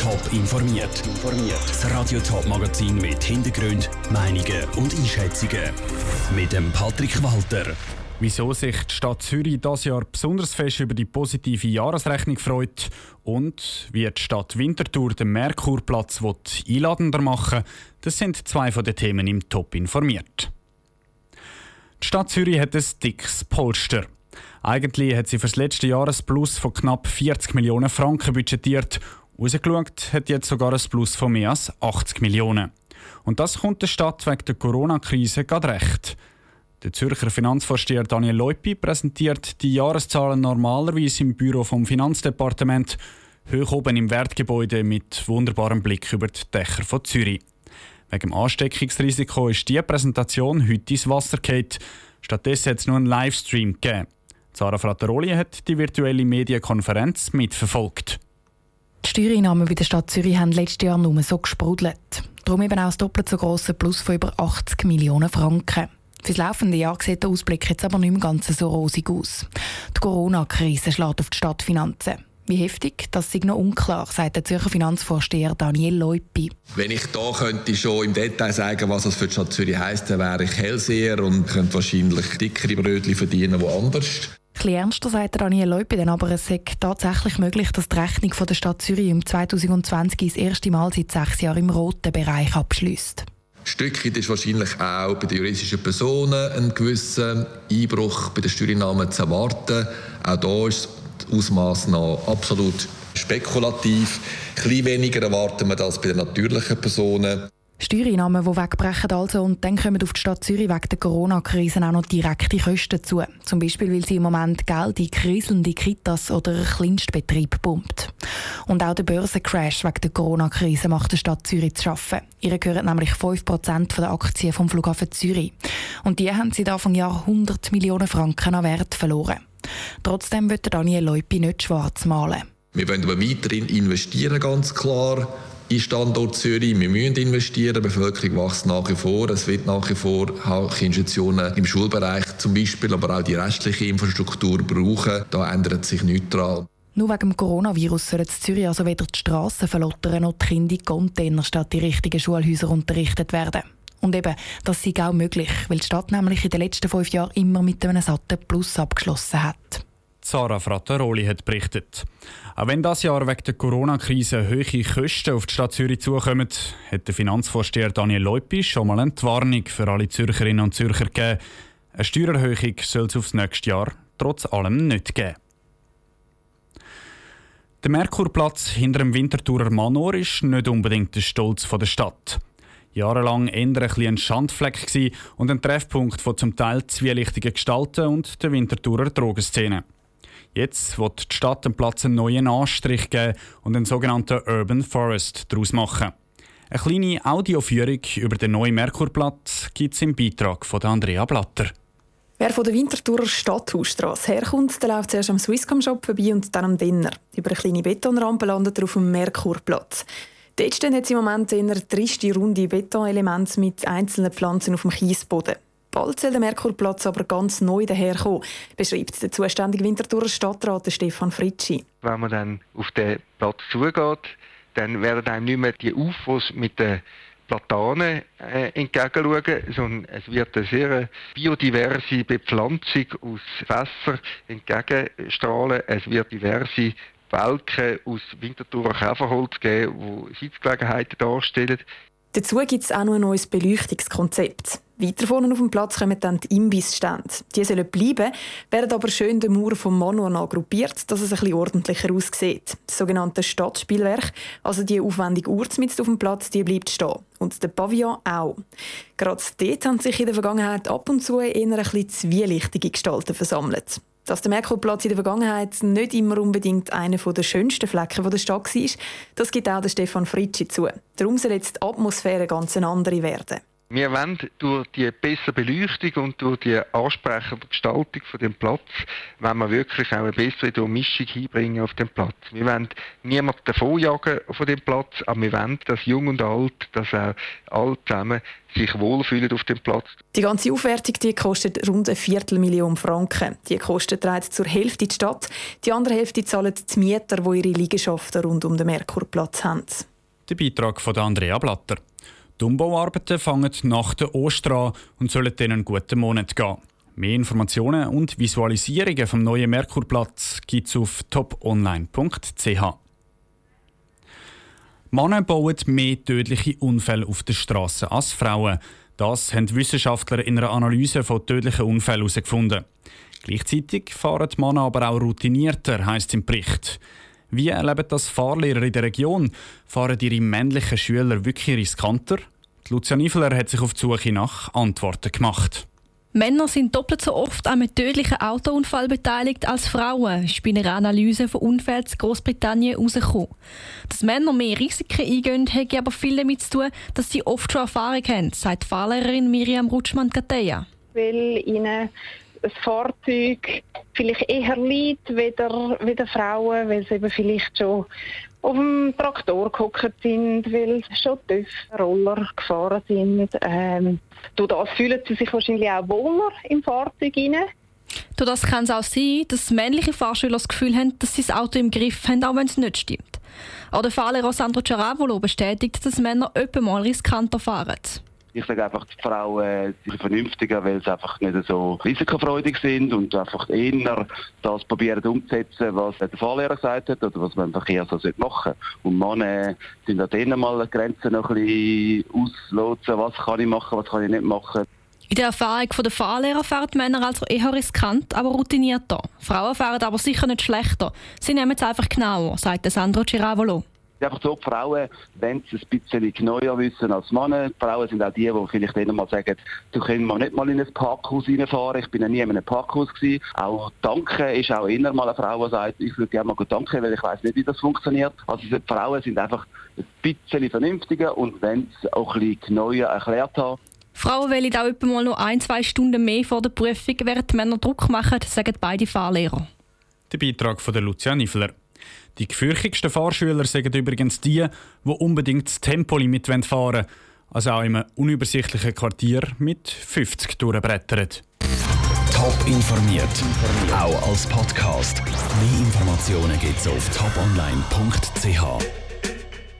Top informiert. Das Radio Top Magazin mit Hintergrund, Meinungen und Einschätzungen mit dem Patrick Walter. Wieso sich die Stadt Zürich das Jahr besonders fest über die positive Jahresrechnung freut und wie die Stadt Winterthur den Merkurplatz einladender machen das sind zwei von den Themen im Top informiert. Die Stadt Zürich hat ein dickes Polster. Eigentlich hat sie für das letzte Jahr ein Plus von knapp 40 Millionen Franken budgetiert. Rausgeschaut hat jetzt sogar ein Plus von mehr als 80 Millionen. Und das kommt der Stadt wegen der Corona-Krise gerade recht. Der Zürcher Finanzvorsteher Daniel Leupi präsentiert die Jahreszahlen normalerweise im Büro vom Finanzdepartement, hoch oben im Wertgebäude mit wunderbarem Blick über die Dächer von Zürich. Wegen dem Ansteckungsrisiko ist die Präsentation heute ins Wasser gefallen. Stattdessen hat es nur einen Livestream gegeben. Sarah Frattaroli hat die virtuelle Medienkonferenz mitverfolgt. Die Steuereinnahmen bei der Stadt Zürich haben letztes Jahr nur so gesprudelt. Darum eben auch das doppelt so grosse Plus von über 80 Millionen Franken. Für das laufende Jahr sieht der Ausblick jetzt aber nicht mehr ganz so rosig aus. Die Corona-Krise schlägt auf die Stadtfinanzen. Wie heftig, das ist noch unklar, sagt der Zürcher Finanzvorsteher Daniel Leupi. Wenn ich da könnte schon im Detail sagen, was das für die Stadt Zürich heisst, dann wäre ich Hellseher und könnte wahrscheinlich dickere Brötchen verdienen woanders. Ein ernster sagt Daniel Leupi, denn aber es ist tatsächlich möglich, dass die Rechnung von der Stadt Zürich im 2020 das erste Mal seit sechs Jahren im roten Bereich abschließt. Stückchen ist wahrscheinlich auch bei den juristischen Personen ein gewisser Einbruch bei den Steuereinnahmen zu erwarten. Auch da ist das Ausmaß noch absolut spekulativ. Ein bisschen weniger erwarten wir das bei den natürlichen Personen. Steuereinnahmen, die wegbrechen also und dann kommen auf die Stadt Zürich wegen der Corona-Krise auch noch direkte Kosten zu. Zum Beispiel, weil sie im Moment Geld in kriselnde Kitas oder Kleinstbetrieb pumpt. Und auch der Börsencrash wegen der Corona-Krise macht der Stadt Zürich zu schaffen. Ihr gehören nämlich 5% der Aktien vom Flughafen Zürich. Und die haben seit Anfang Jahr 100 Millionen Franken an Wert verloren. Trotzdem wird Daniel Leupi nicht schwarz malen. Wir wollen aber weiterhin investieren, ganz klar in Standort Zürich. Wir müssen investieren, die Bevölkerung wächst nach wie vor. Es wird nach wie vor Institutionen im Schulbereich zum Beispiel, aber auch die restliche Infrastruktur brauchen. Da ändert sich nichts dran. Nur wegen dem Coronavirus sollen in Zürich also weder die Strassen verlottern noch die Kinder in Container statt die richtigen Schulhäuser unterrichtet werden. Und eben, das sei auch möglich, weil die Stadt nämlich in den letzten fünf Jahren immer mit einem satten Plus abgeschlossen hat. Sarah Frattaroli hat berichtet. Auch wenn das Jahr wegen der Corona-Krise hohe Kosten auf die Stadt Zürich zukommen, hat der Finanzvorsteher Daniel Leupi schon mal eine Warnung für alle Zürcherinnen und Zürcher gegeben. Eine Steuererhöhung soll es aufs nächste Jahr trotz allem nicht geben. Der Merkurplatz hinter dem Winterthurer Manor ist nicht unbedingt der Stolz der Stadt. Jahrelang eher ein, ein Schandfleck und ein Treffpunkt von zum Teil zwielichtigen Gestalten und der Winterthurer Drogenszene. Jetzt wird die Stadt dem Platz einen neuen Anstrich geben und einen sogenannten Urban Forest daraus machen. Eine kleine Audioführung über den neuen Merkurplatz gibt es im Beitrag von Andrea Blatter. Wer von der Winterthurer Stadthausstrasse herkommt, der läuft zuerst am Swisscom Shop vorbei und dann am Dinner. Über eine kleine Betonrampe landet er auf dem Merkurplatz. Dort stehen jetzt im Moment eher triste, runde Betonelemente mit einzelnen Pflanzen auf dem Kiesboden. Bald soll der Merkurplatz aber ganz neu daherkommen, beschreibt der zuständige Winterthurer Stadtrat Stefan Fritschi. Wenn man dann auf den Platz zugeht, dann werden einem nicht mehr die UFOs mit den Platanen äh, entgegenschauen, sondern es wird eine sehr biodiverse Bepflanzung aus Fässern entgegenstrahlen. Es wird diverse Welken aus Winterthurer Käferholz geben, die Sitzgelegenheiten darstellen. Dazu gibt es auch noch ein neues Beleuchtungskonzept. Weiter vorne auf dem Platz kommen dann die Imbissstände. Die sollen bleiben, werden aber schön den Mauer vom Manual gruppiert, dass es bisschen ordentlicher aussieht. Das sogenannte Stadtspielwerk, also die aufwendige Uhr auf dem Platz, die bleibt stehen. Und der Pavillon auch. Gerade dort haben sich in der Vergangenheit ab und zu eher ein bisschen zwielichtige Gestalten versammelt. Dass der Merkurplatz in der Vergangenheit nicht immer unbedingt einer der schönsten Flecken der Stadt war, das gibt auch der Stefan Fritschi zu. Darum soll jetzt die Atmosphäre ganz eine andere werden. Wir wollen durch die bessere Beleuchtung und durch die ansprechende Gestaltung von dem Platz, wenn wir wirklich auch eine bessere Mischung hinbringen auf dem Platz. Wir wollen niemanden davonjagen von dem Platz, aber wir wollen, dass Jung und Alt, dass auch alle zusammen sich wohlfühlen auf dem Platz. Die ganze Aufwertung die kostet rund eine Viertelmillion Franken. Die Kosten trägt zur Hälfte die Stadt, die andere Hälfte zahlen die Mieter, die ihre Liegenschaften rund um den Merkurplatz haben. Der Beitrag von Andrea Blatter. Die Umbauarbeiten fangen nach der Ostern an und sollen dann einen guten Monat gehen. Mehr Informationen und Visualisierungen vom neuen Merkurplatz gibt es auf toponline.ch. Männer bauen mehr tödliche Unfälle auf der Straße als Frauen. Das haben Wissenschaftler in einer Analyse von tödlichen Unfällen herausgefunden. Gleichzeitig fahren die Männer aber auch routinierter, heisst es im Bericht. Wie erleben das Fahrlehrer in der Region? Fahren ihre männlichen Schüler wirklich riskanter? Lucia Niveler hat sich auf die Suche nach Antworten gemacht. Männer sind doppelt so oft an einem tödlichen Autounfall beteiligt als Frauen, ist bei einer Analyse von Unfällen in Großbritannien herausgekommen. Dass Männer mehr Risiken eingehen, hat aber viel damit zu tun, dass sie oft schon Erfahrung haben, sagt Fahrlehrerin Miriam Rutschmann-Gateja. Weil ihnen ein Fahrzeug vielleicht eher liegt wieder, wieder Frauen, weil sie eben vielleicht schon auf dem Traktor gehockt sind, weil schon tief Roller gefahren sind. Ähm, durch das fühlen sie sich wahrscheinlich auch wohler im Fahrzeug rein. Durch das kann es auch sein, dass männliche Fahrschüler das Gefühl haben, dass sie das Auto im Griff haben, auch wenn es nicht stimmt. Auch der Fahrlehrer Sandro Ceravolo bestätigt, dass Männer öppe mal riskanter fahren. Ich sage einfach, die Frauen sind vernünftiger, weil sie einfach nicht so risikofreudig sind und einfach eher das probieren umzusetzen, was der Fahrlehrer gesagt hat oder was man im Verkehr so machen sollte. Und Männer sind an denen mal Grenzen noch ein bisschen auslotsen, was kann ich machen, was kann ich nicht machen. In der Erfahrung der Fahrlehrer fahren Männer also eher riskant, aber routinierter. Frauen fahren aber sicher nicht schlechter. Sie nehmen es einfach genauer, sagt Sandro Giravolo einfach so, die Frauen wenn sie ein bisschen genauer wissen als Männer. Die Frauen sind auch die, die vielleicht dann mal sagen, du kannst mal nicht mal in ein Parkhaus reinfahren. Ich bin ja nie in einem Parkhaus gewesen. Auch Danken ist auch immer mal eine Frau, die sagt, ich würde gerne mal danken, weil ich weiß nicht, wie das funktioniert. Also die Frauen sind einfach ein bisschen vernünftiger und wenn sie auch ein bisschen genauer erklärt haben. Frauen wählen auch etwa mal noch ein, zwei Stunden mehr vor der Prüfung, während die Männer Druck machen, sagen beide Fahrlehrer. Der Beitrag von der Lucia Niffler. Die gefürchtigsten Fahrschüler sind übrigens die, die unbedingt das Tempolimit fahren wollen, also auch in einem unübersichtlichen Quartier mit 50 durchbrettern. Top informiert, auch als Podcast. Mehr Informationen gibt es auf toponline.ch.